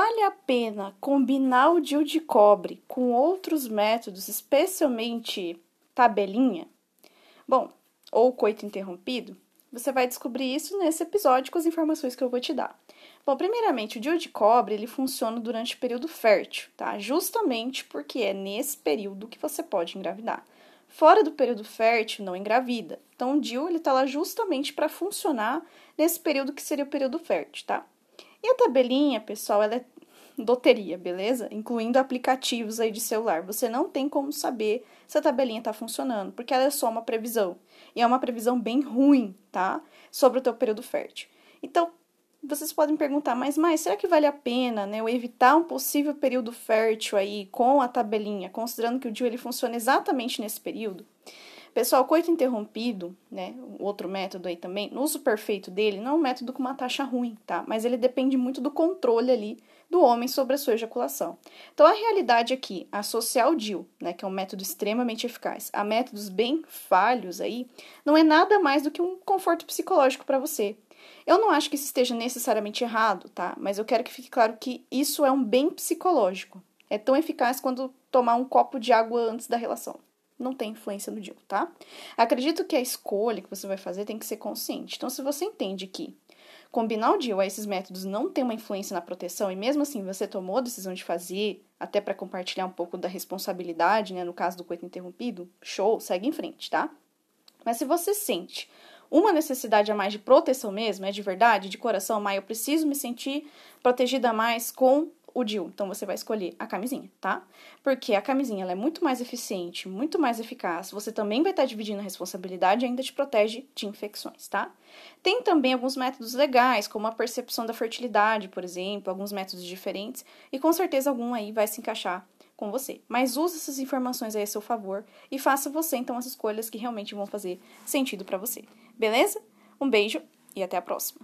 Vale a pena combinar o DIU de cobre com outros métodos, especialmente tabelinha? Bom, ou coito interrompido? Você vai descobrir isso nesse episódio com as informações que eu vou te dar. Bom, primeiramente, o DIU de cobre ele funciona durante o período fértil, tá? Justamente porque é nesse período que você pode engravidar. Fora do período fértil, não engravida. Então, o DIU está lá justamente para funcionar nesse período que seria o período fértil, tá? E a tabelinha, pessoal, ela é loteria, beleza? Incluindo aplicativos aí de celular. Você não tem como saber se a tabelinha está funcionando, porque ela é só uma previsão. E é uma previsão bem ruim, tá? Sobre o teu período fértil. Então, vocês podem perguntar, mas, mas será que vale a pena, né, eu evitar um possível período fértil aí com a tabelinha, considerando que o DIU ele funciona exatamente nesse período? Pessoal, coito interrompido, né, outro método aí também, no uso perfeito dele, não é um método com uma taxa ruim, tá? Mas ele depende muito do controle ali do homem sobre a sua ejaculação. Então, a realidade aqui, associar o DIU, né, que é um método extremamente eficaz, a métodos bem falhos aí, não é nada mais do que um conforto psicológico para você. Eu não acho que isso esteja necessariamente errado, tá? Mas eu quero que fique claro que isso é um bem psicológico. É tão eficaz quando tomar um copo de água antes da relação não tem influência no DIU, tá? Acredito que a escolha que você vai fazer tem que ser consciente. Então, se você entende que combinar o DIU a esses métodos não tem uma influência na proteção e mesmo assim você tomou a decisão de fazer, até para compartilhar um pouco da responsabilidade, né, no caso do coito interrompido, show, segue em frente, tá? Mas se você sente uma necessidade a mais de proteção mesmo, é de verdade, de coração, mas eu preciso me sentir protegida mais com o DIU. Então você vai escolher a camisinha, tá? Porque a camisinha ela é muito mais eficiente, muito mais eficaz. Você também vai estar dividindo a responsabilidade e ainda te protege de infecções, tá? Tem também alguns métodos legais, como a percepção da fertilidade, por exemplo, alguns métodos diferentes, e com certeza algum aí vai se encaixar com você. Mas use essas informações aí a seu favor e faça você então as escolhas que realmente vão fazer sentido para você. Beleza? Um beijo e até a próxima.